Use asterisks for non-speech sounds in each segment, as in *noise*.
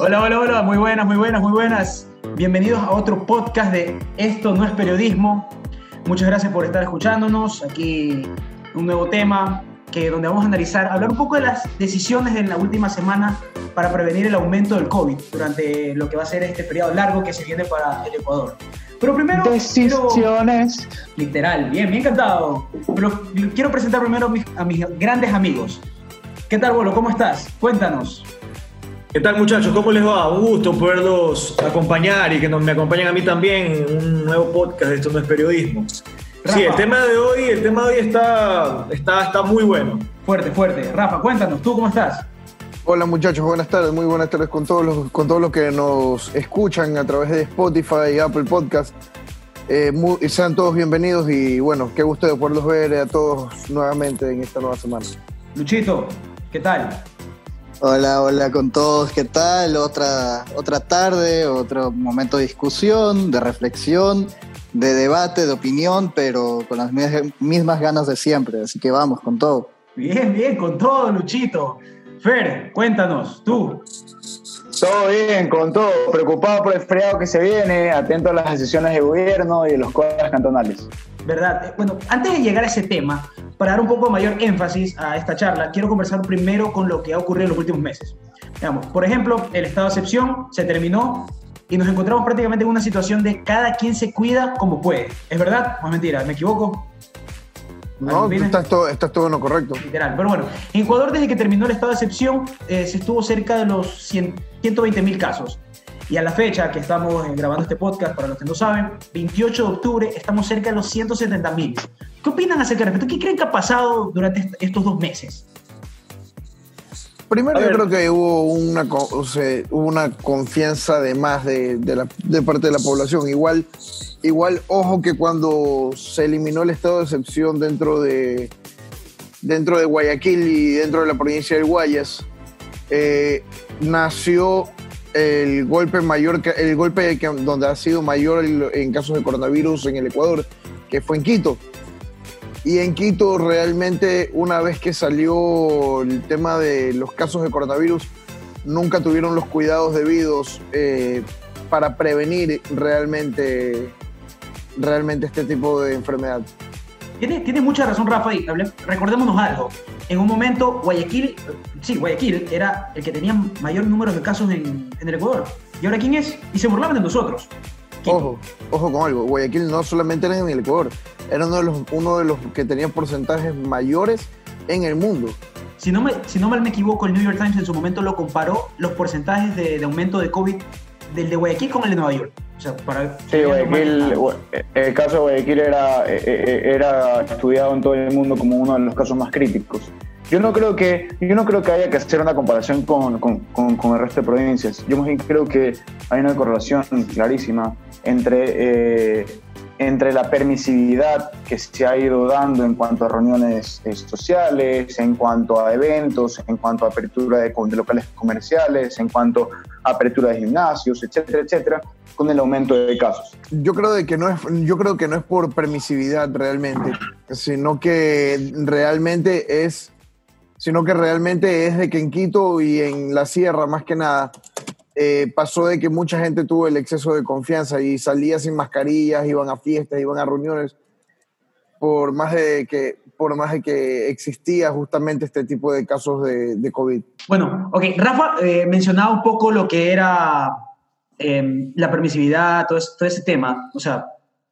Hola, hola, hola, muy buenas, muy buenas, muy buenas. Bienvenidos a otro podcast de Esto no es periodismo. Muchas gracias por estar escuchándonos. Aquí un nuevo tema que donde vamos a analizar, hablar un poco de las decisiones de la última semana para prevenir el aumento del COVID durante lo que va a ser este periodo largo que se viene para el Ecuador. Pero primero... Decisiones. literal, bien, bien encantado. Pero quiero presentar primero a mis, a mis grandes amigos. ¿Qué tal, Bolo? ¿Cómo estás? Cuéntanos. ¿Qué tal muchachos? ¿Cómo les va? Un gusto poderlos acompañar y que nos, me acompañen a mí también en un nuevo podcast de Esto no es periodismo. Sí, el tema de hoy, el tema de hoy está, está, está muy bueno. Fuerte, fuerte. Rafa, cuéntanos, ¿tú cómo estás? Hola muchachos, buenas tardes, muy buenas tardes con todos los, con todos los que nos escuchan a través de Spotify y Apple Podcast. Eh, muy- sean todos bienvenidos y bueno, qué gusto de poderlos ver a todos nuevamente en esta nueva semana. Luchito, ¿qué tal? Hola, hola con todos, ¿qué tal? Otra, otra tarde, otro momento de discusión, de reflexión, de debate, de opinión, pero con las mis- mismas ganas de siempre, así que vamos con todo. Bien, bien, con todo, Luchito. Fer, cuéntanos, tú. Todo bien, con todo. Preocupado por el feriado que se viene, atento a las decisiones de gobierno y de los cuadros cantonales. ¿Verdad? Eh, Bueno, antes de llegar a ese tema, para dar un poco mayor énfasis a esta charla, quiero conversar primero con lo que ha ocurrido en los últimos meses. Veamos, por ejemplo, el estado de excepción se terminó y nos encontramos prácticamente en una situación de cada quien se cuida como puede. ¿Es verdad? No es mentira, ¿me equivoco? No, estás todo, estás todo en lo correcto. Literal. Pero bueno, en Ecuador desde que terminó el estado de excepción eh, se estuvo cerca de los 100 120 mil casos. Y a la fecha que estamos eh, grabando este podcast, para los que no saben, 28 de octubre, estamos cerca de los 170 mil. ¿Qué opinan acerca de esto? ¿Qué creen que ha pasado durante est- estos dos meses? Primero A yo ver. creo que hubo una, co- o sea, hubo una confianza de más de, de la, de parte de la población. Igual, igual, ojo que cuando se eliminó el estado de excepción dentro de, dentro de Guayaquil y dentro de la provincia del Guayas, eh, nació el golpe mayor, el golpe donde ha sido mayor en casos de coronavirus en el Ecuador, que fue en Quito. Y en Quito realmente una vez que salió el tema de los casos de coronavirus, nunca tuvieron los cuidados debidos eh, para prevenir realmente, realmente este tipo de enfermedad. Tiene, tiene mucha razón Rafa y recordémonos algo. En un momento Guayaquil, sí, Guayaquil era el que tenía mayor número de casos en, en el Ecuador. ¿Y ahora quién es? Y se burlaban de nosotros. Ojo, ojo con algo, Guayaquil no solamente era en el Ecuador, era uno de los, uno de los que tenía porcentajes mayores en el mundo. Si no, me, si no mal me equivoco, el New York Times en su momento lo comparó los porcentajes de, de aumento de COVID del de Guayaquil con el de Nueva York. O sea, para Sí, Guayaquil, Gua- el caso de Guayaquil era, eh, eh, era estudiado en todo el mundo como uno de los casos más críticos. Yo no creo que, yo no creo que haya que hacer una comparación con, con, con- con el resto de provincias. Yo más bien creo que hay una correlación clarísima entre, eh, entre la permisividad que se ha ido dando en cuanto a reuniones eh, sociales, en cuanto a eventos, en cuanto a apertura de, de locales comerciales, en cuanto a apertura de gimnasios, etcétera, etcétera, con el aumento de casos. Yo creo de que no es, yo creo que no es por permisividad realmente, sino que realmente es, sino que realmente es de que en Quito y en la sierra más que nada eh, pasó de que mucha gente tuvo el exceso de confianza y salía sin mascarillas, iban a fiestas, iban a reuniones, por más de que, por más de que existía justamente este tipo de casos de, COVID. Bueno, ok, Rafa eh, mencionaba un poco lo que era eh, la permisividad, todo todo ese tema. O sea,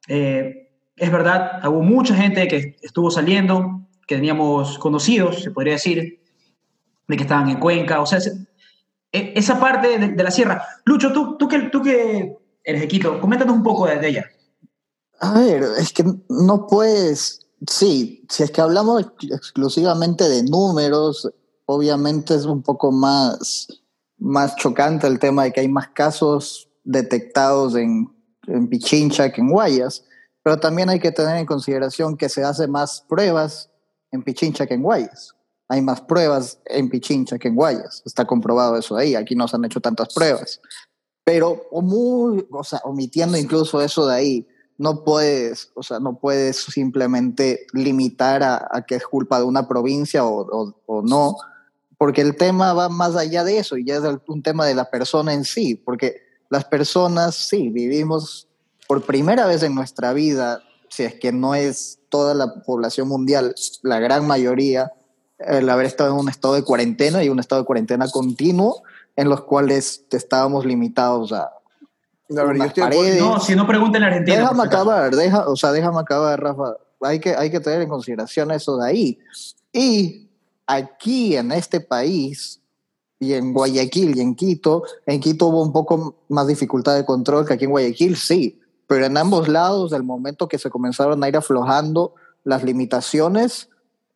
eh, es verdad, hubo mucha gente que estuvo saliendo, que teníamos conocidos, se podría decir, de que estaban en Cuenca, o sea, e- esa parte de, la sierra. Lucho, tú, tú, que, tú que eres de Quito, coméntanos un poco de, ella. A ver, es que no puedes, sí, si es que hablamos ex- exclusivamente de números, obviamente es un poco más, más chocante el tema de que hay más casos detectados en, en Pichincha que en Guayas, pero también hay que tener en consideración que se hace más pruebas en Pichincha que en Guayas. Hay más pruebas en Pichincha que en Guayas. Está comprobado eso ahí. Aquí no se han hecho tantas pruebas. Pero o muy, o sea, omitiendo incluso eso de ahí, no puedes, o sea, no puedes simplemente limitar a, que es culpa de una provincia o, o- o no, porque el tema va más allá de eso y ya es un tema de la persona en sí, porque las personas, sí, vivimos por primera vez en nuestra vida, si es que no es toda la población mundial, la gran mayoría, el haber estado en un estado de cuarentena y un estado de cuarentena continuo en los cuales estábamos limitados a paredes. No, si no pregunten en Argentina. Déjame acabar, deja, o sea, déjame acabar, Rafa. Hay que, hay que tener en consideración eso de ahí. Y aquí en este país, y en Guayaquil y en Quito, en Quito hubo un poco más dificultad de control que aquí en Guayaquil, sí, pero en ambos lados, del momento que se comenzaron a ir aflojando las limitaciones,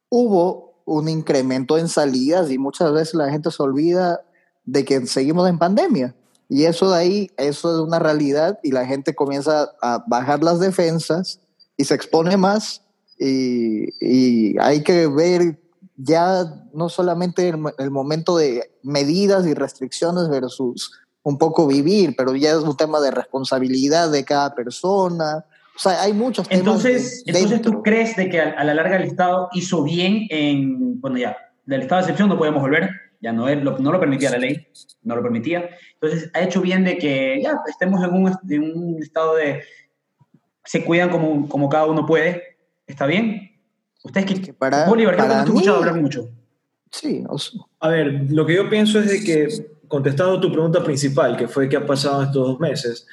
hubo un incremento en salidas y muchas veces la gente se olvida de que seguimos en pandemia. Y eso de ahí, eso es una realidad y la gente comienza a bajar las defensas y se expone más y, y hay que ver ya no solamente el, momento de medidas y restricciones versus un poco vivir, pero ya es un tema de responsabilidad de cada persona. O sea, hay muchos temas. Entonces, entonces ¿tú crees de que a, la larga el Estado hizo bien en, bueno, ya, del estado de excepción no podemos volver, ya no, es, no lo permitía la ley, no lo permitía. Entonces, ha hecho bien de que ya estemos en un, en un estado de, se cuidan como, como cada uno puede, está bien, Ustedes que, para, Bolívar, que no he escuchado hablar mucho. Sí, a ver, lo que yo pienso es de que, contestando tu pregunta principal, que fue qué ha pasado estos dos meses,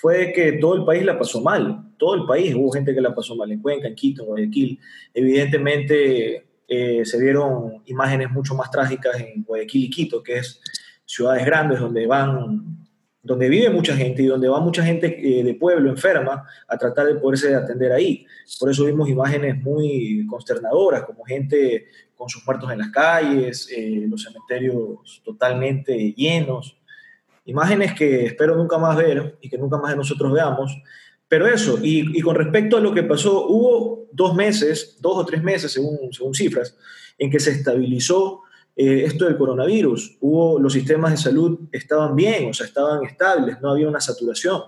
fue que todo el país la pasó mal. Todo el país, hubo gente que la pasó mal en Cuenca, en Quito, en Guayaquil. Evidentemente eh, se vieron imágenes mucho más trágicas en Guayaquil y Quito, que es ciudades grandes donde van donde vive mucha gente y donde va mucha gente eh, de pueblo enferma a tratar de poderse atender ahí. Por eso vimos imágenes muy consternadoras, como gente con sus muertos en las calles, eh, los cementerios totalmente llenos. Imágenes que espero nunca más ver y que nunca más de nosotros veamos. Pero eso, y, y con respecto a lo que pasó, hubo dos meses, dos o tres meses según, según cifras, en que se estabilizó eh, esto del coronavirus. Hubo, los sistemas de salud estaban bien, o sea, estaban estables, no había una saturación.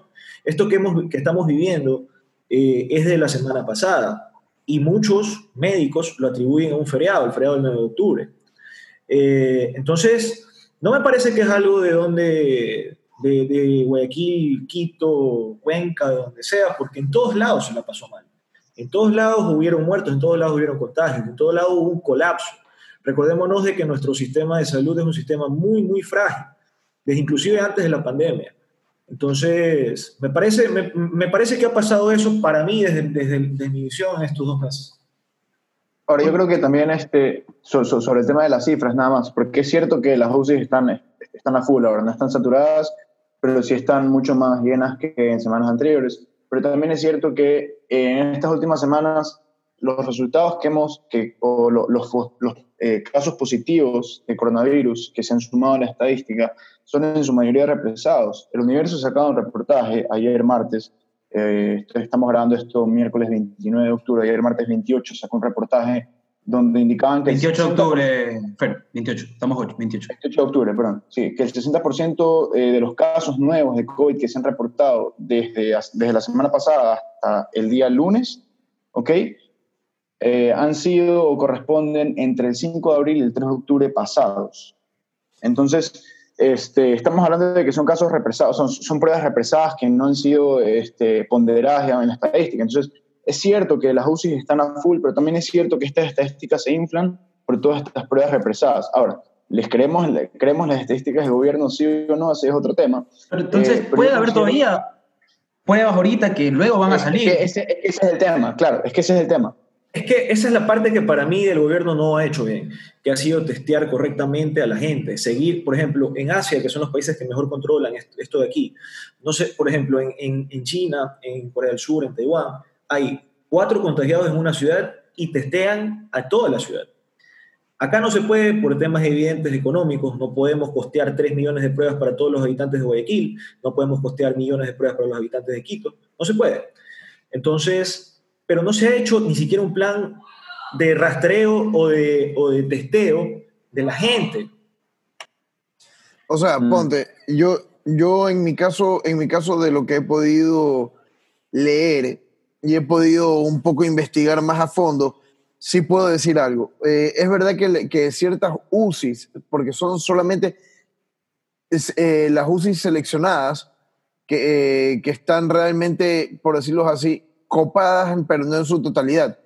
Esto que, hemos, que estamos viviendo eh, es de la semana pasada y muchos médicos lo atribuyen a un feriado, el feriado del 9 de octubre. Eh, entonces, no me parece que es algo de donde, de, de, Guayaquil, Quito, Cuenca, de donde sea, porque en todos lados se la pasó mal. En todos lados hubieron muertos, en todos lados hubieron contagios, en todos lados hubo un colapso. Recordémonos de que nuestro sistema de salud es un sistema muy, muy frágil, desde inclusive antes de la pandemia. Entonces, me parece, me, parece que ha pasado eso para mí desde, desde, mi visión en estos dos meses. Ahora, yo creo que también este, sobre el tema de las cifras, nada más, porque es cierto que las UCI están, están a full ahora, no están saturadas, pero sí están mucho más llenas que en semanas anteriores. Pero también es cierto que en estas últimas semanas los resultados que hemos, que, o los, los, eh, casos positivos de coronavirus que se han sumado a la estadística son en su mayoría represados. El Universo sacado un reportaje ayer martes, eh, estamos grabando esto miércoles 29 de octubre, ayer martes 28 sacó un reportaje donde indicaban que... 28 de octubre, 28, estamos 8, 28. 28 de octubre, perdón, sí, que el 60% eh, de los casos nuevos de COVID que se han reportado desde, desde la semana pasada hasta el día lunes, ¿ok? Eh, han sido o corresponden entre el 5 de abril y el 3 de octubre pasados. Entonces, este, estamos hablando de que son casos represados, son, son pruebas represadas que no han sido este, ponderadas en la estadística. Entonces, es cierto que las UCI están a full, pero también es cierto que estas estadísticas se inflan por todas estas pruebas represadas. Ahora, ¿les creemos, creemos las estadísticas del gobierno sí o no? Ese es otro tema. Pero entonces, eh, puede haber todavía pruebas ahorita que luego van a salir. ese es el tema, claro, es que ese es el tema. Es que esa es la parte que para mí el gobierno no ha hecho bien, que ha sido testear correctamente a la gente, seguir, por ejemplo, en Asia, que son los países que mejor controlan esto de aquí. No sé, por ejemplo, en, China, en Corea del Sur, en Taiwán, hay cuatro contagiados en una ciudad y testean a toda la ciudad. Acá no se puede por temas evidentes económicos, no podemos costear 3 millones de pruebas para todos los habitantes de Guayaquil, no podemos costear millones de pruebas para los habitantes de Quito, no se puede. Entonces, pero no se ha hecho ni siquiera un plan de rastreo o de, o de testeo de la gente. O sea, mm. ponte, yo, yo en mi caso, en mi caso de lo que he podido leer y he podido un poco investigar más a fondo, sí puedo decir algo. Eh, es verdad que, que, ciertas UCIs, porque son solamente eh, las UCIs seleccionadas, que, eh, que, están realmente, por decirlo así, copadas, pero no en su totalidad.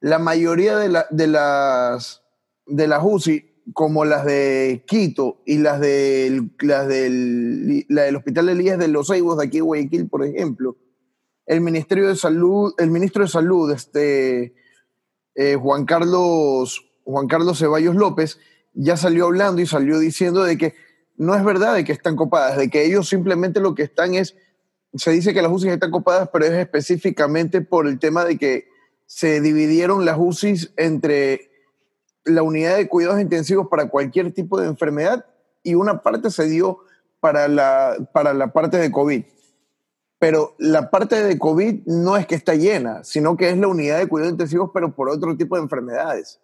La mayoría de, la, de las, de las UCI, como las de Quito y las, de, las del, la del Hospital Elías de los Eibos de aquí de Guayaquil, por ejemplo, el Ministerio de Salud, el ministro de Salud, este, eh, Juan, Carlos, Juan Carlos Ceballos López, ya salió hablando y salió diciendo de que no es verdad de que están copadas, de que ellos simplemente lo que están es, se dice que las UCI están copadas, pero es específicamente por el tema de que se dividieron las UCIs entre la unidad de cuidados intensivos para cualquier tipo de enfermedad y una parte se dio para la, para la parte de COVID. Pero la parte de COVID no es que está llena, sino que es la unidad de cuidados intensivos, pero por otro tipo de enfermedades.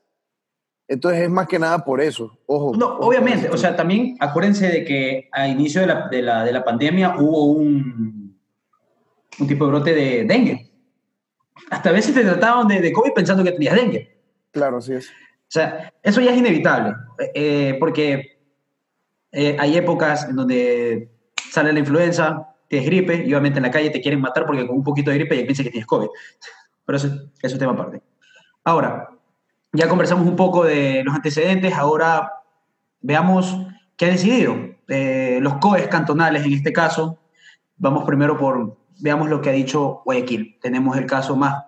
Entonces es más que nada por eso. Ojo. No, obviamente. O sea, también acuérdense de que a inicio de la, de la, de la pandemia hubo un, un tipo de brote de dengue. Hasta a veces te trataban de, de COVID pensando que tenías dengue. Claro, así es. O sea, eso ya es inevitable, eh, porque eh, hay épocas en donde sale la influenza, tienes gripe, y obviamente en la calle te quieren matar porque con un poquito de gripe ya piensan que tienes COVID. Pero eso, eso es tema aparte. Ahora, ya conversamos un poco de los antecedentes, ahora veamos qué ha decidido. Eh, los COEs cantonales en este caso, vamos primero por, veamos lo que ha dicho Guayaquil. Tenemos el caso más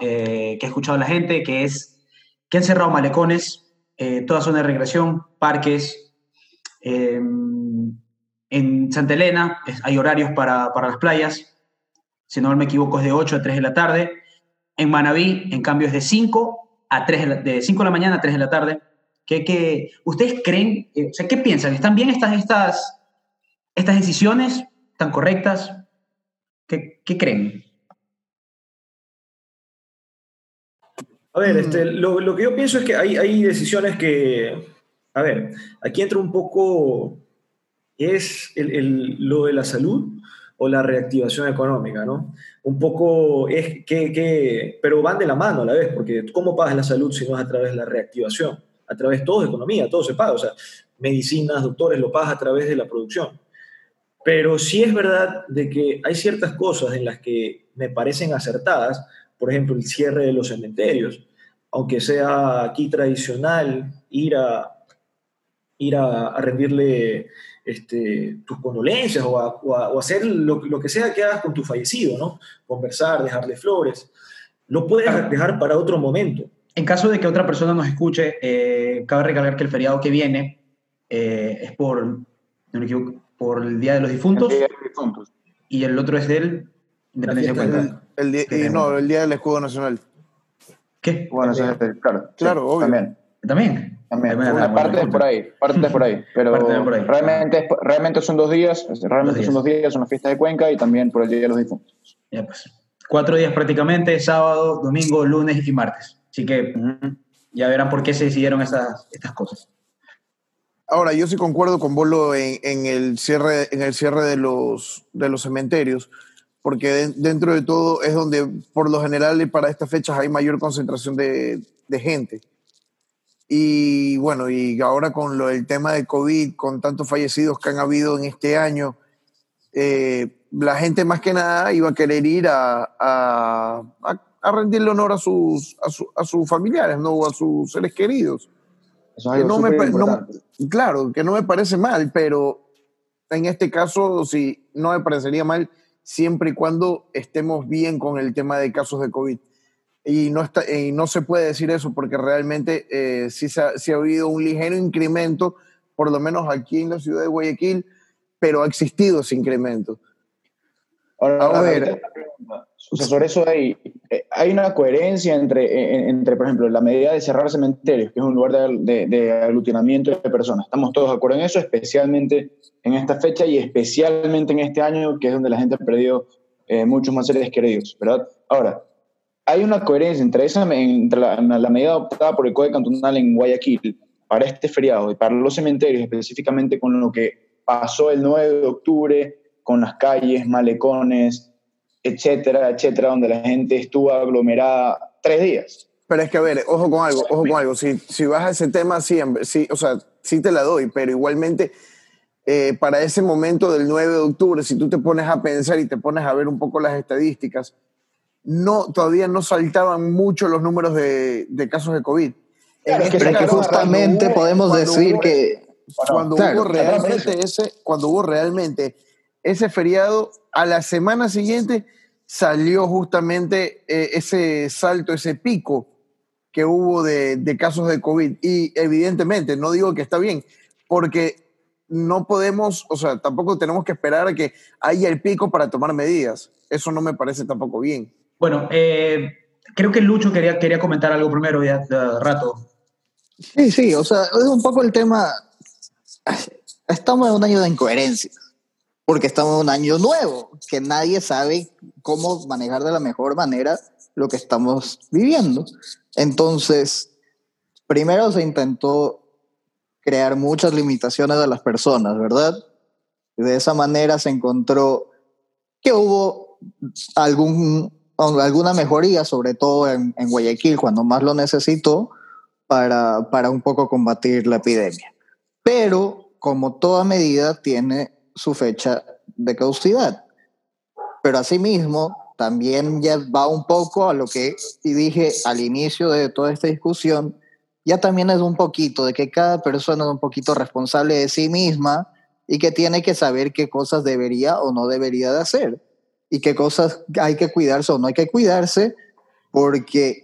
eh, que ha escuchado la gente, que es que han cerrado malecones, eh, toda zona de regresión, parques. Eh, en Santa Elena hay horarios para, para, las playas, si no me equivoco es de 8 a 3 de la tarde. En Manabí, en cambio, es de 5 a 3 de, la, de 5 de la mañana a 3 de la tarde. ¿Qué, qué, ustedes creen, eh, o sea, qué piensan? ¿Están bien estas, estas, estas decisiones? ¿Están correctas? ¿Qué, creen? A ver, este, lo, lo, que yo pienso es que hay, hay decisiones que, a ver, aquí entra un poco, es el, el, lo de la salud o la reactivación económica, ¿no? Un poco es que, que, pero van de la mano a la vez, porque ¿cómo pagas la salud si no es a través de la reactivación? A través todo de economía, todo se paga, o sea, medicinas, doctores, lo pagas a través de la producción. Pero sí es verdad de que hay ciertas cosas en las que me parecen acertadas, por ejemplo, el cierre de los cementerios, aunque sea aquí tradicional ir a, ir a, a rendirle este, tus condolencias o, a, o, o hacer lo, lo, que sea que hagas con tu fallecido, ¿no? Conversar, dejarle flores. Lo puedes dejar para otro momento. En caso de que otra persona nos escuche, eh, cabe recalcar que el feriado que viene eh, es por, no me equivoco, por el Día de los Difuntos. El Día de los Difuntos. Y el otro es del Independencia el, el, día, y no, el Día del Escudo Nacional. ¿Qué? Bueno, claro. Claro, sí, obvio. También. ¿También? También. Bueno, parte es por ahí, parte es por ahí. Pero por ahí. Realmente, realmente son dos días, realmente dos días. son dos días, son las fiestas de Cuenca y también por el Día de los Difuntos. Ya pues. Cuatro días prácticamente, sábado, domingo, lunes y martes. Así que ya verán por qué se decidieron estas, estas cosas. Ahora, yo sí concuerdo con Bolo en, el cierre, en el cierre de los, de los cementerios, porque de, dentro de todo es donde, por lo general, para estas fechas hay mayor concentración de, de gente. Y bueno, y ahora con lo, el tema de COVID, con tantos fallecidos que han habido en este año, eh, la gente más que nada iba a querer ir a, a, a, rendirle honor a sus, a, su, a sus familiares, ¿no? a sus seres queridos. Eso es no me, no, claro, que no me parece mal, pero en este caso sí, no me parecería mal siempre y cuando estemos bien con el tema de casos de COVID. Y no, está, y no se puede decir eso porque realmente eh, sí, se ha, sí ha habido un ligero incremento, por lo menos aquí en la ciudad de Guayaquil, pero ha existido ese incremento. Ahora, a ver, o sea, sobre eso hay, eh, hay una coherencia entre, entre, por ejemplo, la medida de cerrar cementerios, que es un lugar de, de, de, aglutinamiento de personas. Estamos todos de acuerdo en eso, especialmente en esta fecha y especialmente en este año, que es donde la gente ha perdido eh, muchos más seres queridos, ¿verdad? Ahora, hay una coherencia entre, esa, entre la, la medida adoptada por el Código Cantonal en Guayaquil para este feriado y para los cementerios, específicamente con lo que pasó el 9 de octubre, con las calles, malecones, etcétera, etcétera, donde la gente estuvo aglomerada tres días. Pero es que, a ver, ojo con algo, ojo con algo. Si, si vas a ese tema, sí, sí, o sea, sí te la doy, pero igualmente eh, para ese momento del 9 de octubre, si tú te pones a pensar y te pones a ver un poco las estadísticas, no, todavía no saltaban mucho los números de, de casos de COVID. Claro, pero es que justamente podemos decir que cuando hubo realmente ese, cuando hubo realmente ese feriado, a la semana siguiente salió justamente eh, ese salto, ese pico que hubo de, de, casos de COVID. Y evidentemente, no digo que está bien, porque no podemos, o sea, tampoco tenemos que esperar a que haya el pico para tomar medidas. Eso no me parece tampoco bien. Bueno, eh, creo que Lucho quería, quería comentar algo primero ya de rato. Sí, sí, o sea, es un poco el tema. Estamos en un año de incoherencia, porque estamos en un año nuevo, que nadie sabe cómo manejar de la mejor manera lo que estamos viviendo. Entonces, primero se intentó crear muchas limitaciones a las personas, ¿verdad? de esa manera se encontró que hubo algún, alguna mejoría, sobre todo en, en Guayaquil, cuando más lo necesitó, para, para un poco combatir la epidemia. Pero, como toda medida, tiene su fecha de caducidad. Pero asimismo, también ya va un poco a lo que dije al inicio de toda esta discusión, ya también es un poquito de que cada persona es un poquito responsable de sí misma y que tiene que saber qué cosas debería o no debería de hacer y qué cosas hay que cuidarse o no hay que cuidarse porque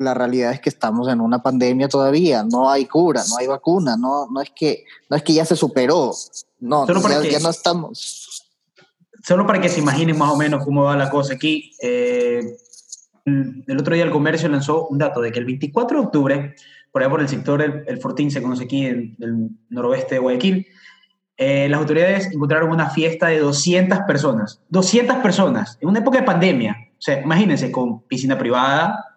la realidad es que estamos en una pandemia todavía, no hay cura, no hay vacuna, no, no, es, que, no es que ya se superó, no, ya, ya, no estamos. Solo para que se imaginen más o menos cómo va la cosa aquí, eh, el otro día el comercio lanzó un dato de que el 24 de octubre por allá por el sector El, Fortín, se conoce aquí en el noroeste de Guayaquil, eh, las autoridades encontraron una fiesta de 200 personas. 200 personas, en una época de pandemia. O sea, imagínense, con piscina privada,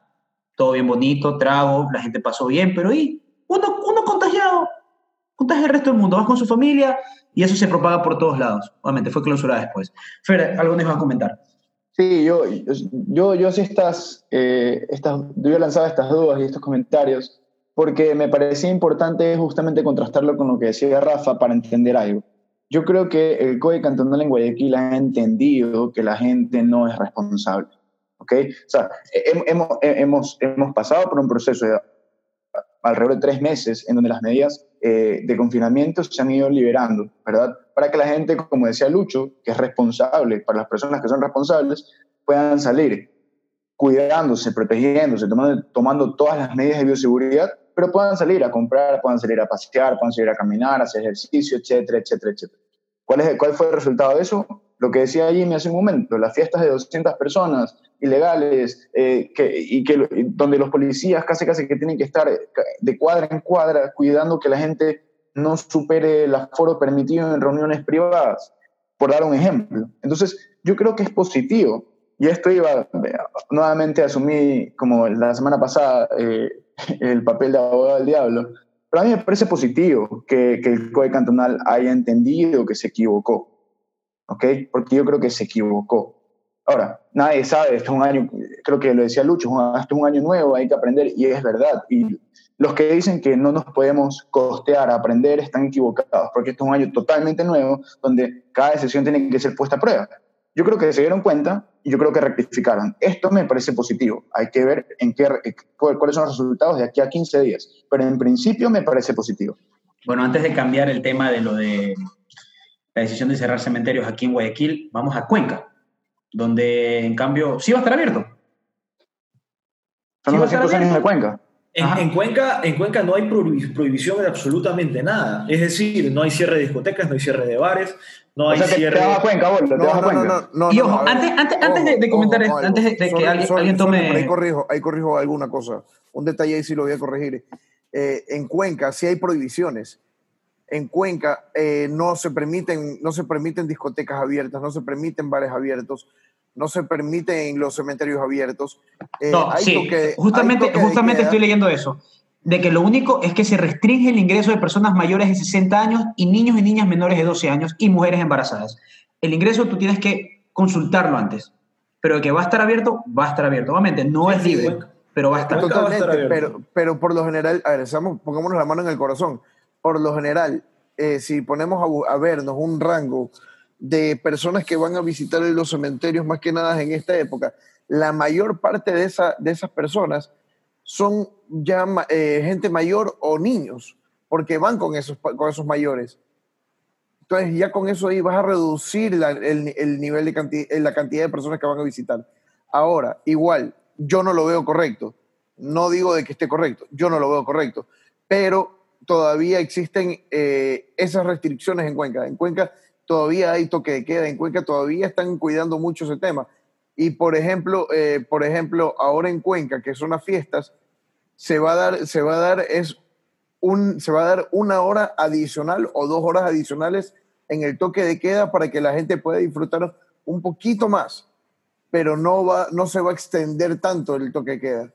todo bien bonito, trago, la gente pasó bien, pero ¿y? Uno, uno contagiado, contagia al resto del mundo, vas con su familia y eso se propaga por todos lados. Obviamente, fue clausurada después. Fer, algo nos va a comentar. Sí, yo, yo, yo sí estas, eh, estas, yo he lanzado estas dudas y estos comentarios porque me parecía importante justamente contrastarlo con lo que decía Rafa para entender algo. Yo creo que el Código Cantonal en Guayaquil ha entendido que la gente no es responsable. ¿Ok? O sea, hemos, hemos, hemos pasado por un proceso de alrededor de tres meses en donde las medidas eh, de confinamiento se han ido liberando, ¿verdad? Para que la gente, como decía Lucho, que es responsable, para las personas que son responsables, puedan salir cuidándose, protegiéndose, tomando, tomando todas las medidas de bioseguridad pero puedan salir a comprar, puedan salir a pasear, puedan salir a caminar, hacer ejercicio, etcétera, etcétera, etcétera. ¿Cuál, es, ¿Cuál fue el resultado de eso? Lo que decía Jimmy hace un momento, las fiestas de 200 personas ilegales eh, que, y que donde los policías casi casi que tienen que estar de cuadra en cuadra cuidando que la gente no supere el aforo permitido en reuniones privadas, por dar un ejemplo. Entonces, yo creo que es positivo. Y esto iba, nuevamente asumí, como la semana pasada, eh, *laughs* el papel de abogado del diablo. Pero a mí me parece positivo que, que el COE cantonal haya entendido que se equivocó. ¿Ok? Porque yo creo que se equivocó. Ahora, nadie sabe, esto es un año, creo que lo decía Lucho, esto es un año nuevo, hay que aprender, y es verdad. Y los que dicen que no nos podemos costear a aprender están equivocados, porque esto es un año totalmente nuevo, donde cada decisión tiene que ser puesta a prueba. Yo creo que se dieron cuenta y yo creo que rectificaron. Esto me parece positivo. Hay que ver en qué, cuáles son los resultados de aquí a 15 días. Pero en principio me parece positivo. Bueno, antes de cambiar el tema de lo de la decisión de cerrar cementerios aquí en Guayaquil, vamos a Cuenca, donde en cambio sí va a estar abierto. Son los 200 años de Cuenca. En, Cuenca, en Cuenca no hay prohibición de absolutamente nada. Es decir, no hay cierre de discotecas, no hay cierre de bares, no hay cierre. Te vas a Cuenca, vos, te vas a Cuenca. y ojo, antes, antes, antes de, comentar esto, antes de, que alguien, tome. ahí, corrijo, ahí corrijo alguna cosa. Un detalle ahí sí lo voy a corregir. Eh, en Cuenca sí hay prohibiciones. En Cuenca eh, no, se permiten, no se permiten discotecas abiertas, no se permiten bares abiertos, no se permiten los cementerios abiertos. Eh, no, sí, justamente, justamente estoy leyendo eso, de que lo único es que se restringe el ingreso de personas mayores de 60 años y niños y niñas menores de 12 años y mujeres embarazadas. El ingreso tú tienes que consultarlo antes, pero que va a estar abierto, va a estar abierto. Obviamente, no es libre. pero va a estar. Totalmente, pero, pero por lo general, a ver, pongámonos la mano en el corazón. Por lo general, eh, si ponemos a, vernos un rango de personas que van a visitar los cementerios, más que nada en esta época, la mayor parte de, esa, de esas personas son ya eh, gente mayor o niños, porque van con esos, con esos mayores. Entonces ya con eso ahí vas a reducir el, el, nivel de la cantidad de personas que van a visitar. Ahora, igual, yo no lo veo correcto. No digo de que esté correcto, yo no lo veo correcto, pero todavía existen eh, esas restricciones en Cuenca. En Cuenca todavía hay toque de queda, en Cuenca todavía están cuidando mucho ese tema. Y por ejemplo, eh, por ejemplo, ahora en Cuenca, que son las fiestas, se va a dar, se va a dar, es un, se va a dar una hora adicional o dos horas adicionales en el toque de queda para que la gente pueda disfrutar un poquito más, pero no, va, no se va a extender tanto el toque de queda.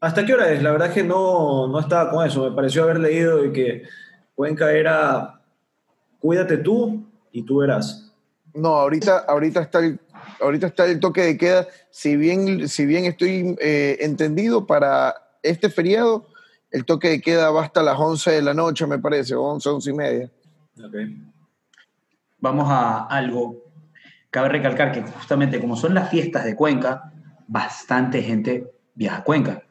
¿Hasta qué hora es? La verdad es que no, no estaba con eso. Me pareció haber leído de que Cuenca era cuídate tú y tú verás. No, ahorita, ahorita, está, el, ahorita está el toque de queda. Si bien, si bien estoy eh, entendido, para este feriado, el toque de queda va hasta las 11 de la noche, me parece, 11, 11 y media. Vamos a algo. Cabe recalcar que justamente como son las fiestas de Cuenca, bastante gente viaja a Cuenca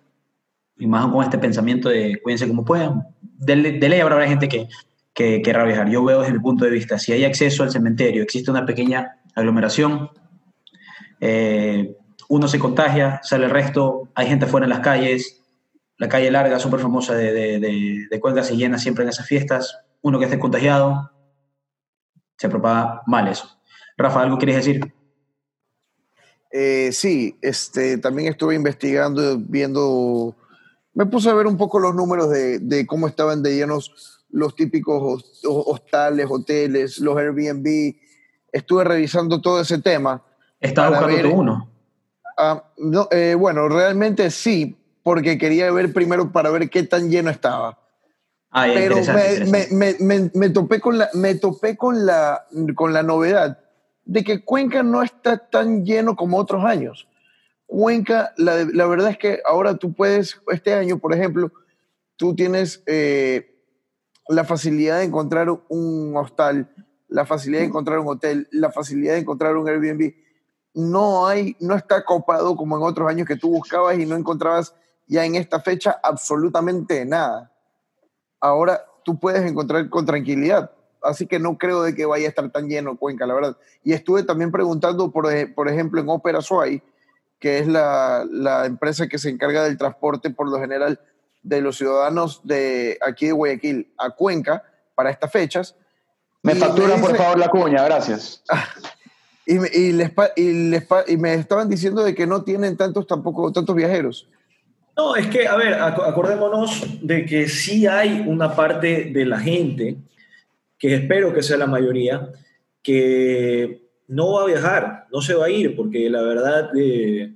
y más con este pensamiento de cuídense como puedan. De, ley habrá gente que, que viajar. Yo veo desde mi punto de vista, si hay acceso al cementerio, existe una pequeña aglomeración, eh, uno se contagia, sale el resto, hay gente fuera en las calles, la calle larga, súper famosa de, de, de, Cuenca, se llena siempre en esas fiestas, uno que esté contagiado, se propaga mal eso. Rafa, ¿algo quieres decir? Eh, sí, este, también estuve investigando, viendo me puse a ver un poco los números de, cómo estaban de llenos los típicos hostales, hoteles, los Airbnb. Estuve revisando todo ese tema. ¿Estaba buscando uno? Ah, no, eh, bueno, realmente sí, porque quería ver primero para ver qué tan lleno estaba. Ah, Pero me, topé, con la, me topé con, la, con la novedad de que Cuenca no está tan lleno como otros años. Cuenca, la, la, verdad es que ahora tú puedes, este año, por ejemplo, tú tienes eh, la facilidad de encontrar un hostal, la facilidad de encontrar un hotel, la facilidad de encontrar un Airbnb. No hay, no está copado como en otros años que tú buscabas y no encontrabas ya en esta fecha absolutamente nada. Ahora tú puedes encontrar con tranquilidad. Así que no creo de que vaya a estar tan lleno Cuenca, la verdad. Y estuve también preguntando, por, por ejemplo, en Ópera Suay, que es la, la, empresa que se encarga del transporte por lo general de los ciudadanos de aquí de Guayaquil a Cuenca para estas fechas. Me facturan, por favor, la cuña, gracias. *laughs* y, me, y, les, y, les, y, me estaban diciendo de que no tienen tantos tampoco tantos viajeros. No, es que, a ver, acordémonos de que sí hay una parte de la gente, que espero que sea la mayoría, que no va a viajar, no se va a ir, porque la verdad eh,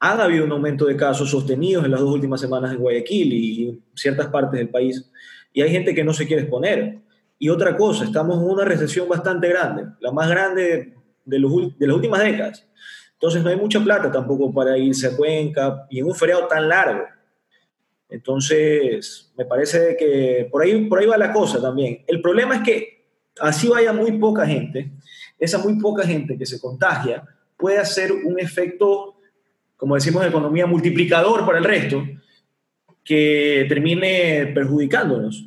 ha habido un aumento de casos sostenidos en las dos últimas semanas en Guayaquil y ciertas partes del país, y hay gente que no se quiere exponer. Y otra cosa, estamos en una recesión bastante grande, la más grande de, los, de las últimas décadas. Entonces no hay mucha plata tampoco para irse a Cuenca y en un feriado tan largo. Entonces, me parece que por ahí, por ahí va la cosa también. El problema es que así vaya muy poca gente, esa muy poca gente que se contagia puede hacer un efecto, como decimos en economía, multiplicador para el resto, que termine perjudicándonos.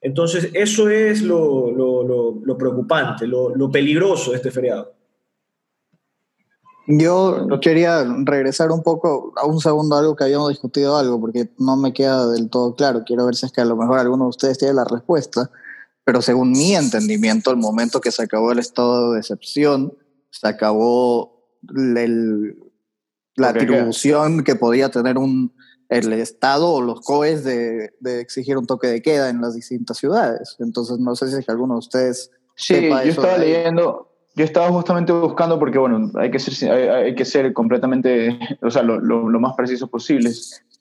Entonces, eso es lo, preocupante, lo, peligroso de este feriado. Yo quería regresar un poco a un segundo algo que habíamos discutido algo, porque no me queda del todo claro. Quiero ver si es que a lo mejor alguno de ustedes tiene la respuesta pero según mi entendimiento, el momento que se acabó el estado de excepción, se acabó la atribución que podía tener un, el Estado o los COEs de, de, exigir un toque de queda en las distintas ciudades. Entonces, no sé si es que alguno de ustedes... Sí, yo estaba leyendo, yo estaba justamente buscando porque, bueno, hay que ser, hay, que ser completamente, o sea, lo, lo, lo, más preciso posible.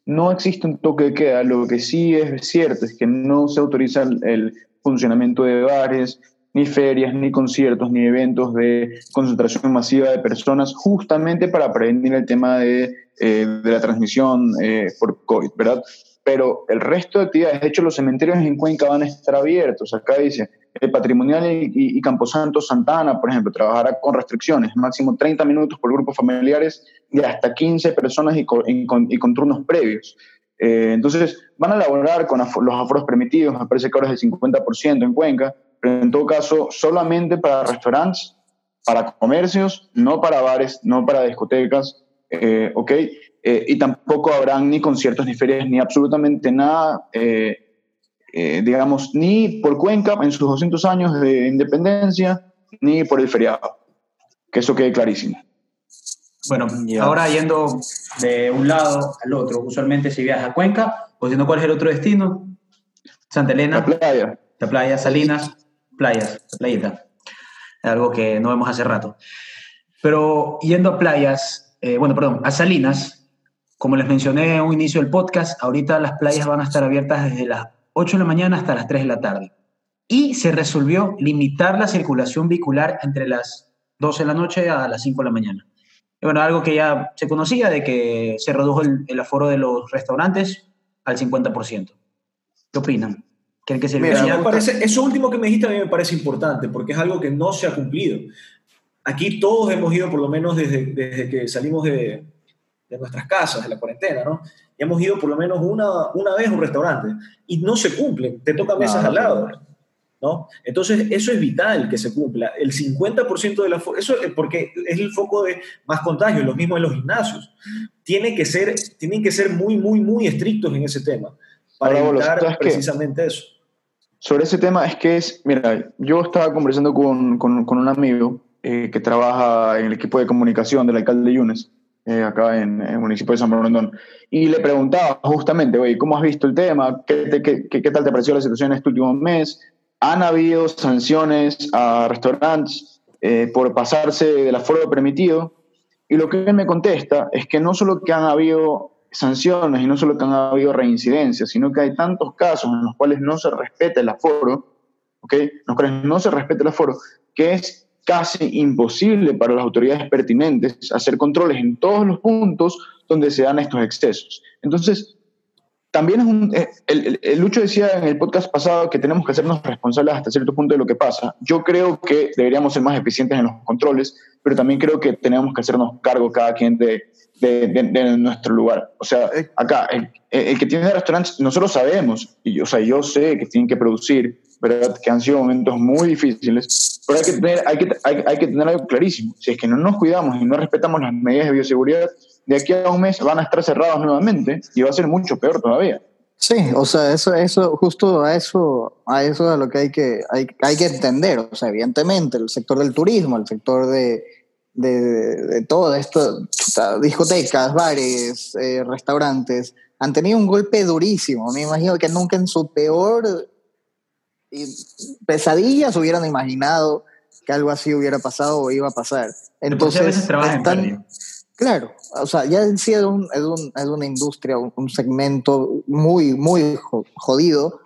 No existe un toque de queda, lo que sí es cierto es que no se autoriza el, funcionamiento de bares, ni ferias, ni conciertos, ni eventos de concentración masiva de personas, justamente para prevenir el tema de, eh, de la transmisión eh, por COVID, ¿verdad? Pero el resto de actividades, de hecho los cementerios en Cuenca van a estar abiertos, acá dice, el patrimonial y, y, Camposanto Santana, por ejemplo, trabajará con restricciones, máximo 30 minutos por grupos familiares y hasta 15 personas y con, y con, y con turnos previos. Eh, entonces, van a elaborar con los aforos permitidos, me parece que ahora es el 50% en Cuenca, pero en todo caso solamente para restaurantes, para comercios, no para bares, no para discotecas, eh, ¿ok? Eh, y tampoco habrán ni conciertos, ni ferias, ni absolutamente nada, eh, digamos, ni por Cuenca en sus 200 años de independencia, ni por el feriado. Que eso quede clarísimo. Bueno, ahora yendo de un lado al otro, usualmente si viajas a Cuenca, o si no, ¿cuál es el otro destino? Santa Elena. La playa. La playa, Salinas playas, playita, algo que no vemos hace rato. Pero yendo a playas, eh, bueno, perdón, a Salinas, como les mencioné en un inicio del podcast, ahorita las playas van a estar abiertas desde las 8 de la mañana hasta las 3 de la tarde. Y se resolvió limitar la circulación vehicular entre las 12 de la noche a las 5 de la mañana. Bueno, algo que ya se conocía de que se redujo el, el aforo de los restaurantes al 50%. ¿Qué opinan? que que me parece, eso último que me dijiste a mí me parece importante porque es algo que no se ha cumplido. Aquí todos hemos ido, por lo menos desde, desde que salimos de, de, nuestras casas, de la cuarentena, ¿no? Y hemos ido por lo menos una, una vez a un restaurante y no se cumple, te toca mesas al lado. ¿No? Entonces, eso es vital que se cumpla. El 50% de la... Eso es porque es el foco de más contagios, lo mismo en los gimnasios. Tiene que ser, tienen que ser muy, muy, muy estrictos en ese tema para evitar precisamente eso sobre ese tema es que es, mira, yo estaba conversando con, con, con un amigo eh, que trabaja en el equipo de comunicación del alcalde Yunes, eh, acá en, el municipio de San Bernardino, y le preguntaba justamente, oye, ¿cómo has visto el tema? ¿Qué, qué, qué, tal te pareció la situación en este último mes? ¿Han habido sanciones a restaurantes eh, por pasarse del aforo permitido? Y lo que él me contesta es que no solo que han habido sanciones y no solo que han habido reincidencias, sino que hay tantos casos en los cuales no se respeta el aforo, ¿ok? En los cuales no se respeta el aforo, que es casi imposible para las autoridades pertinentes hacer controles en todos los puntos donde se dan estos excesos. Entonces, también es un... Eh, el, el, Lucho decía en el podcast pasado que tenemos que hacernos responsables hasta cierto punto de lo que pasa. Yo creo que deberíamos ser más eficientes en los controles, pero también creo que tenemos que hacernos cargo cada quien de, de, nuestro lugar. O sea, acá, el, que tiene restaurantes, nosotros sabemos, y o sea, yo sé que tienen que producir, ¿verdad? que han sido momentos muy difíciles, pero hay que, tener, hay, que, hay, hay que tener algo clarísimo. Si es que no nos cuidamos y no respetamos las medidas de bioseguridad, de aquí a un mes van a estar cerrados nuevamente y va a ser mucho peor todavía. Sí, o sea, eso, eso, justo a eso, a eso es lo que hay que, hay, hay que entender. O sea, evidentemente, el sector del turismo, el sector de, de, todo esto, discotecas, bares, eh, restaurantes, han tenido un golpe durísimo. Me imagino que nunca en su peor pesadilla se hubieran imaginado que algo así hubiera pasado o iba a pasar. Entonces, están, claro, o sea, ya en sí es, un, es, un, es una industria, un, un, segmento muy, muy jodido,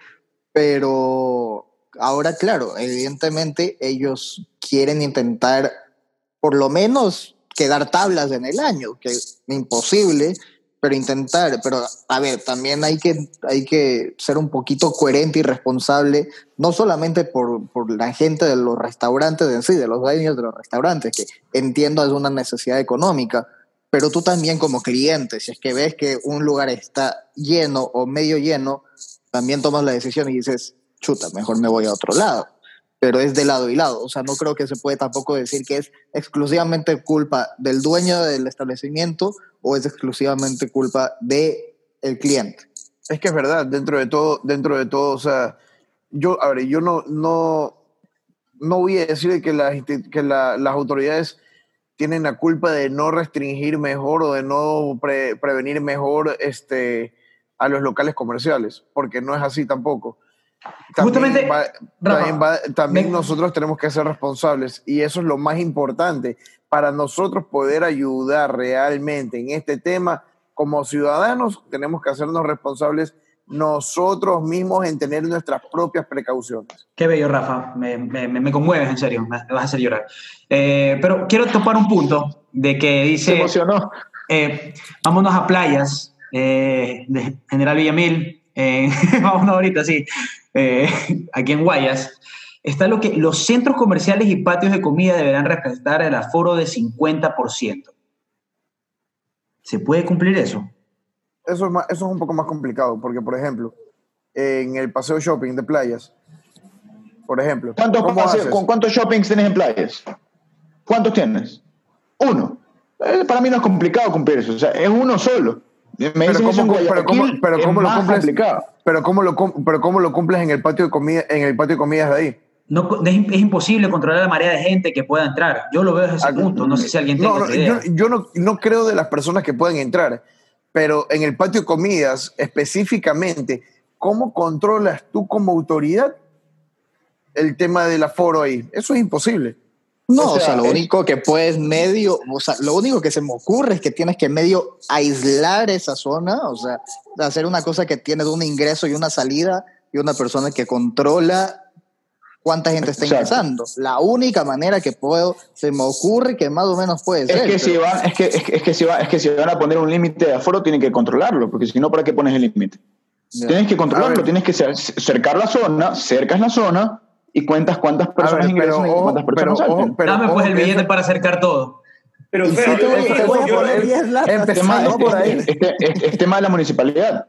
pero ahora, claro, evidentemente ellos quieren intentar por lo menos quedar tablas en el año, que es imposible, pero intentar, pero a ver, también hay que, hay que ser un poquito coherente y responsable, no solamente por, por la gente de los restaurantes en sí, de los dueños de los restaurantes, que entiendo es una necesidad económica, pero tú también como cliente, si es que ves que un lugar está lleno o medio lleno, también tomas la decisión y dices, chuta, mejor me voy a otro lado pero es de lado y lado. O sea, no creo que se puede tampoco decir que es exclusivamente culpa del dueño del establecimiento o es exclusivamente culpa del el cliente. Es que es verdad, dentro de todo, dentro de todo, o sea, yo, a ver, yo no, no, no voy a decir que, las, que la, las autoridades tienen la culpa de no restringir mejor o de no prevenir mejor este, a los locales comerciales, porque no es así tampoco. También, Justamente, también, nosotros tenemos que ser responsables y eso es lo más importante para nosotros poder ayudar realmente en este tema como ciudadanos tenemos que hacernos responsables nosotros mismos en tener nuestras propias precauciones. Qué bello, Rafa. Me, me, me conmueves, en serio. Me, vas a hacer llorar. Eh, pero quiero topar un punto de que dice... Se emocionó. Eh, vámonos a playas eh, de General Villamil. Eh, *laughs* vámonos ahorita, sí. Eh, aquí en Guayas. Está lo que los centros comerciales y patios de comida deberán respetar el aforo de 50%. ¿Se puede cumplir eso? Eso es, más- eso es un poco más complicado, porque, por ejemplo, en el paseo shopping de playas, por ejemplo, ¿Cuántos, ¿cómo paseos- haces? con ¿Cuántos shoppings tienes en playas? ¿Cuántos tienes? Uno. Eh, para mí no es complicado cumplir eso. O sea, es uno solo. Me Pero cómo, pero cómo, Guayaquil, pero es cómo lo cumples, pero cómo lo cum- pero cómo lo cumples en el patio de comida, en el patio de comidas de ahí. No, es, es imposible controlar la marea de gente que pueda entrar. Yo lo veo desde ese Ah, punto. No sé si alguien tiene No, no, yo, yo no, no creo de las personas que pueden entrar, pero en el patio de comidas específicamente, ¿cómo controlas tú como autoridad el tema del aforo ahí? Eso es imposible. No, O o sea, lo es- único que puedes medio, o sea, lo único que se me ocurre es que tienes que medio aislar esa zona, o sea, hacer una cosa que tiene un ingreso y una salida y una persona que controla cuánta gente está Exacto. ingresando. La única manera que puedo, se me ocurre que más o menos puede Es ser. que, si pero- van, es, que, es, que, es, que si va- es que si van a poner un límite de aforo, tienen que controlarlo, porque si no, ¿para qué pones el límite? Tienes que controlarlo, tienes que cer- cercar la zona, cercas la zona y cuentas cuántas personas ver, pero ingresan y ojo, cuántas personas pero pero Dame pues el billete para acercar todo. Pero si yo- te voy- yo- te voy a yo- poner yo- 10 latas. Es Empezando tema, por ahí. es- es- es- es tema de la municipalidad.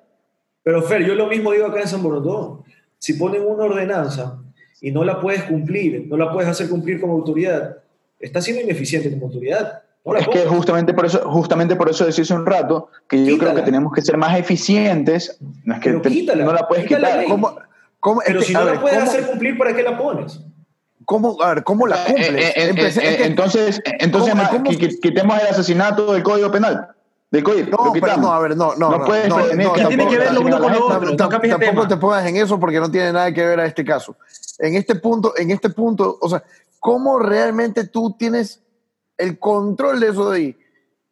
Pero Fer, yo lo mismo digo acá en San Borondón. Si ponen una ordenanza y no la puedes cumplir, no la puedes hacer cumplir como autoridad, estás siendo ineficiente como autoridad. No Es que justamente por eso, justamente por eso decía hace un rato que yo Quítala. creo que tenemos que ser más eficientes. No es que Pero te- quítala, no la puedes quítala quitar. ¿Cómo, cómo- Pero es que, si no ver, la puedes ¿cómo- hacer cumplir, ¿para qué la pones? ¿Cómo, a ver, ¿cómo la cumples? Eh, eh, eh, Empecé- eh, es que- entonces, entonces ¿cómo- ma- cómo- qui- qui- quitemos el asesinato del Código Penal. Del código, No, pero no, a ver, no, no. No puedes no, no, ¿Qué tiene que ver lo uno con lo otro? tampoco te pongas en eso porque no tiene nada que ver a este caso. En este punto, en este punto, o sea, ¿cómo realmente tú tienes el control de eso de ahí?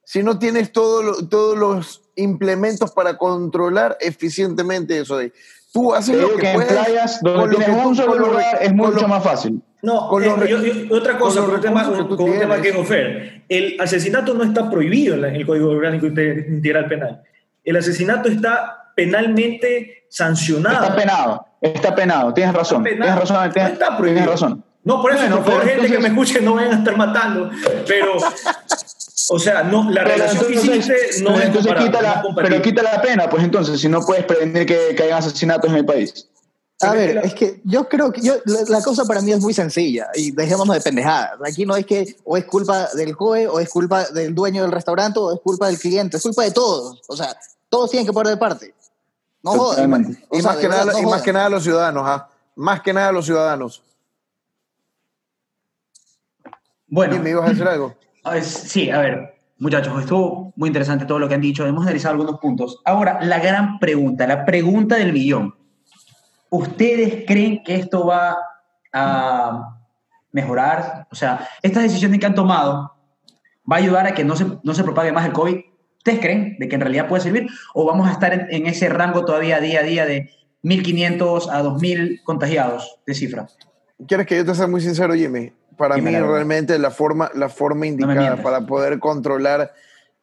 Si no tienes todo lo- todos los implementos para controlar eficientemente eso de ahí. Tú haces Te lo que, que en puedes. playas donde con lo tienes un solo lugar es mucho lo- más fácil. No, Con eh, los re- yo- yo- otra cosa, con los un tema, con un tema que dijo Fer. El asesinato no está prohibido en, la- en el Código Orgánico Inte- Integral Penal. El asesinato está penalmente sancionado. Está penado, está penado, tienes razón. Está Tienes razón, No tienes, está prohibido. tienes razón. No, por eso, Bueno, por favor, pero gente que me entonces- escuche, no vayan a estar matando. Pero, o sea, no, la Pero relación que entonces, hiciste no pero es entonces quita no la, compatible. pero quita la pena, pues entonces, si no puedes prevenir que, que hayan asesinatos en el país. A ver, es que yo creo que yo, la, la cosa para mí es muy sencilla y dejémonos de pendejadas. Aquí no es que o es culpa del COE o es culpa del dueño del restaurante o es culpa del cliente, es culpa de todos. O sea, todos tienen que poner de parte. No. O Y, sea, más que, verdad, nada, no y más que nada los ciudadanos, ¿ah? Más que nada los ciudadanos. Bueno, ¿Y me ibas a decir algo? *clears throat* a ver, sí, a ver, muchachos, estuvo muy interesante todo lo que han dicho. Hemos analizado algunos puntos. Ahora, la gran pregunta, la pregunta del millón. ¿Ustedes creen que esto va a mejorar? O sea, estas decisiones que han tomado va a ayudar a que no se, no se propague más el COVID. ¿Ustedes creen de que en realidad puede servir? ¿O vamos a estar en, en ese rango todavía día a día de 1.500 a 2.000 contagiados de cifra? ¿Quieres que yo te sea muy sincero, Jimmy? Para Dime mí la realmente la forma, la forma indicada mientas. para poder controlar,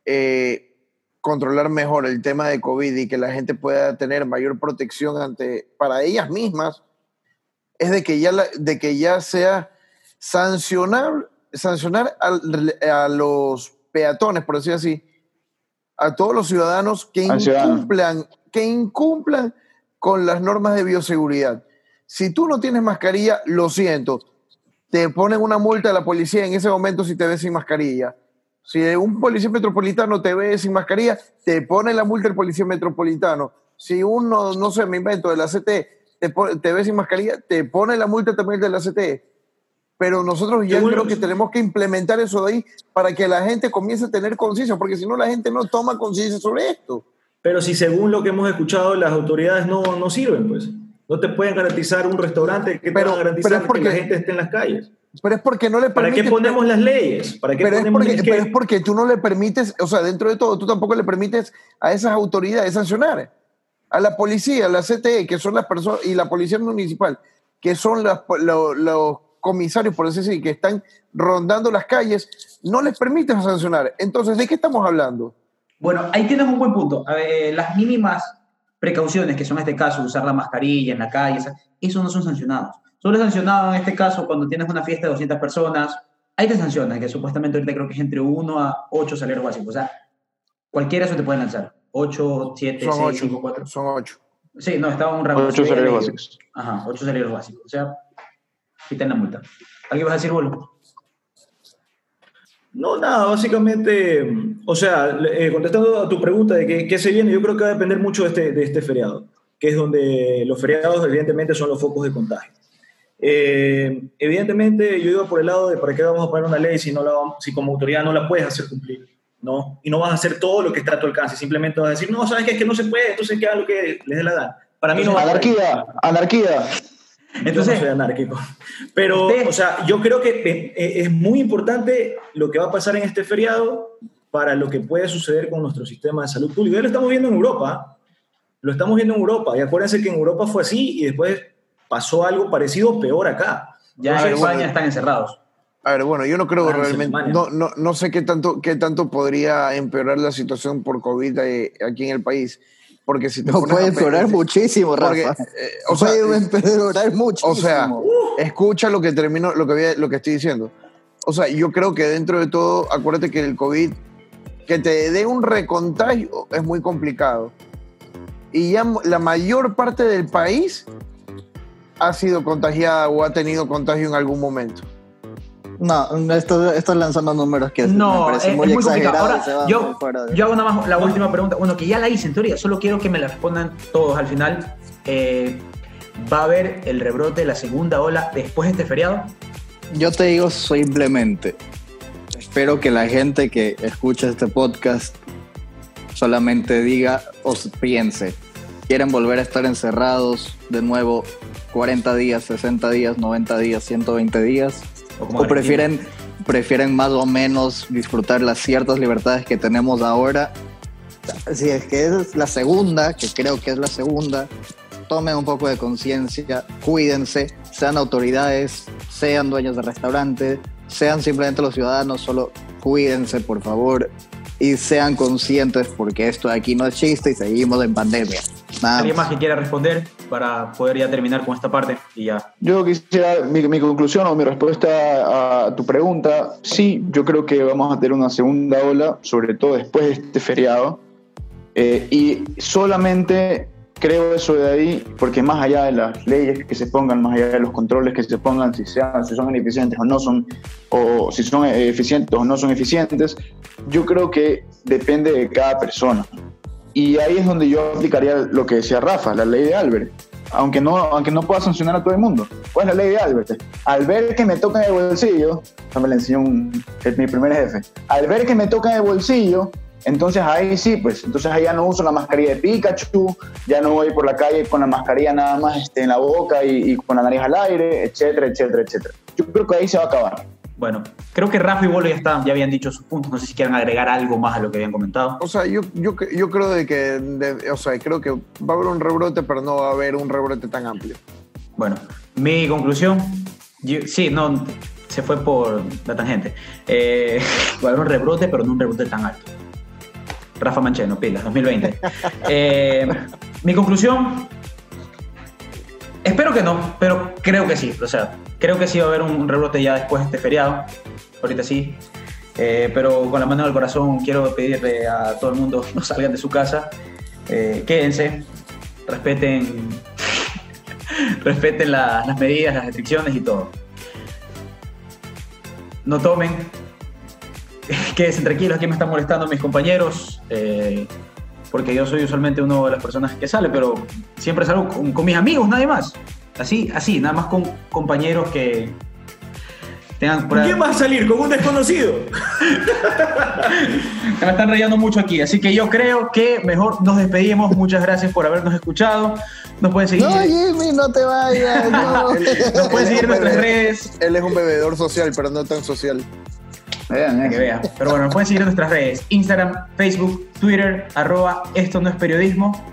eh, controlar mejor el tema de COVID y que la gente pueda tener mayor protección ante, para ellas mismas es de que ya, la- de que ya sea sancionar, sancionar al- a los peatones, por decir así, a todos los ciudadanos que Al ciudadano. incumplan, que incumplan con las normas de bioseguridad. Si tú no tienes mascarilla, lo siento, te ponen una multa a la policía en ese momento si te ves sin mascarilla. Si un policía metropolitano te ve sin mascarilla, te pone la multa el policía metropolitano. Si uno, no sé, me invento, de la CT, te, te ve sin mascarilla, te pone la multa también de la CT. Pero nosotros ya creo que tenemos que implementar eso de ahí para que la gente comience a tener conciencia, porque si no la gente no toma conciencia sobre esto. Pero si según lo que hemos escuchado, las autoridades no, no sirven, pues. No te pueden garantizar un restaurante que te Pero- van a garantizar pero es porque- que la gente esté en las calles. Pero es porque no le ¿Para qué permites- ponemos las leyes? ¿Para qué pero es, ponemos pero es porque tú no le permites, o sea, dentro de todo, tú tampoco le permites a esas autoridades sancionar. a la policía, a la CTE, que son las personas, y la policía municipal, que son las, los comisarios, por así decir, que están rondando las calles, no les permiten sancionar. Entonces, ¿de qué estamos hablando? Bueno, ahí tienes un buen punto. las mínimas precauciones, que son en este caso usar la mascarilla en la calle, eso no son sancionados. Solo es sancionado en este caso cuando tienes una fiesta de 200 personas, ahí te sancionan, que supuestamente ahorita creo que es entre 1 a 8 salarios básicos. O sea, cualquiera eso te puede lanzar. 8, 7, son 6, 8, 5, 4. Son 8. Sí, no, estaba un rango. 8 salarios básicos. Ajá, 8 salarios básicos. O sea, quiten la multa. ¿Alguien vas a decir, Bolo? No, nada, básicamente, o sea, eh, contestando a tu pregunta de qué, qué, se viene, yo creo que va a depender mucho de este, de este feriado, que es donde los feriados evidentemente son los focos de contagio. Eh, evidentemente yo iba por el lado de para qué vamos a poner una ley si, no la, si como autoridad no la puedes hacer cumplir, ¿no? Y no vas a hacer todo lo que está a tu alcance, simplemente vas a decir, no, sabes que es que no se puede, entonces que hagan lo que les dé la gana. Para mí no Anarquía, anarquía. Entonces, yo no soy anárquico. Pero, o sea, yo creo que es muy importante lo que va a pasar en este feriado para lo que puede suceder con nuestro sistema de salud pública. Ya lo estamos viendo en Europa. Lo estamos viendo en Europa. Y acuérdense que en Europa fue así y después pasó algo parecido peor acá. Ya en España están encerrados. A ver, bueno, yo no creo realmente, no, no, no, sé qué tanto, qué tanto podría empeorar la situación por COVID eh, aquí en el país. Porque si te no puede empeorar muchísimo, Rafa. Eh, o sea, puede empeorar muchísimo. O sea, escucha lo que termino, lo que, lo que estoy diciendo. O sea, yo creo que dentro de todo, acuérdate que el COVID, que te dé un recontagio es muy complicado. Y ya la mayor parte del país ha sido contagiada o ha tenido contagio en algún momento. No, esto, estoy lanzando números que no, me es, muy, complicado. Ahora, yo, yo hago nada más la última pregunta. Bueno, que ya la hice en teoría, solo quiero que me la respondan todos al final. Eh, ¿Va a haber el rebrote de la segunda ola después de este feriado? Yo te digo simplemente, espero que la gente que escucha este podcast solamente diga o piense, quieren volver a estar encerrados de nuevo 40 días, 60 días, 90 días, 120 días, o, prefieren, prefieren más o menos disfrutar las ciertas libertades que tenemos ahora. Si es que es la segunda, que creo que es la segunda, tomen un poco de conciencia, cuídense, sean autoridades, sean dueños de restaurantes, sean simplemente los ciudadanos, solo cuídense por favor y sean conscientes porque esto de aquí no es chiste y seguimos en pandemia. ¿Alguien más que quiera responder para poder ya terminar con esta parte y ya? Yo quisiera, mi, mi, conclusión o mi respuesta a tu pregunta, sí, yo creo que vamos a tener una segunda ola, sobre todo después de este feriado, eh, y solamente creo eso de ahí, porque más allá de las leyes que se pongan, más allá de los controles que se pongan, si, sean, si son ineficientes o no son, o si son eficientes o no son eficientes, yo creo que depende de cada persona. Y ahí es donde yo aplicaría lo que decía Rafa, la ley de Albert. Aunque no, aunque no pueda sancionar a todo el mundo. Pues la ley de Albert. Al ver que me toca en el bolsillo, me le enseñó mi primer jefe. Al ver que me toca en el bolsillo, entonces ahí sí, pues, entonces ahí ya no uso la mascarilla de Pikachu, ya no voy por la calle con la mascarilla nada más este, en la boca y, y con la nariz al aire, etcétera, etcétera, etcétera. Yo creo que ahí se va a acabar. Bueno, creo que Rafa y Bolo ya, están, ya habían dicho sus puntos. No sé si quieren agregar algo más a lo que habían comentado. O sea, yo, yo, yo creo de que, o sea, creo que va a haber un rebrote, pero no va a haber un rebrote tan amplio. Bueno, mi conclusión, sí, no, se fue por la tangente. Eh, *laughs* va a haber un rebrote, pero no un rebrote tan alto. Rafa Mancheno, pilas, 2020. *laughs* Eh, mi conclusión, espero que no, pero creo que sí. O sea, Creo que sí va a haber un rebrote ya después de este feriado, ahorita sí. Eh, pero con la mano del corazón quiero pedirle a todo el mundo no salgan de su casa, eh, quédense, respeten, *laughs* respeten las medidas, las restricciones y todo. No tomen, *laughs* quédense tranquilos, aquí me están molestando mis compañeros, eh, porque yo soy usualmente una de las personas que sale, pero siempre salgo con mis amigos, nadie más. Así, así, nada más con compañeros que tengan... ¿Con quién vas a salir? ¿Con un desconocido? *laughs* me están rayando mucho aquí, así que yo creo que mejor nos despedimos. Muchas gracias por habernos escuchado. Nos pueden seguir. No, Jimmy, no te vayas. *laughs* No. nos pueden seguir en nuestras redes. Él es un bebedor social, pero no tan social. Vean, que vean. Pero bueno, nos pueden seguir en nuestras redes: Instagram, Facebook, Twitter, arroba esto no es periodismo.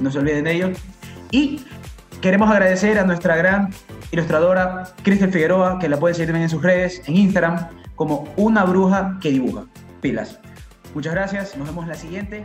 no se olviden de ello. Y queremos agradecer a nuestra gran ilustradora, Cristel Figueroa, que la pueden seguir también en sus redes, en Instagram, como una bruja que dibuja. Pilas. Muchas gracias, nos vemos en la siguiente.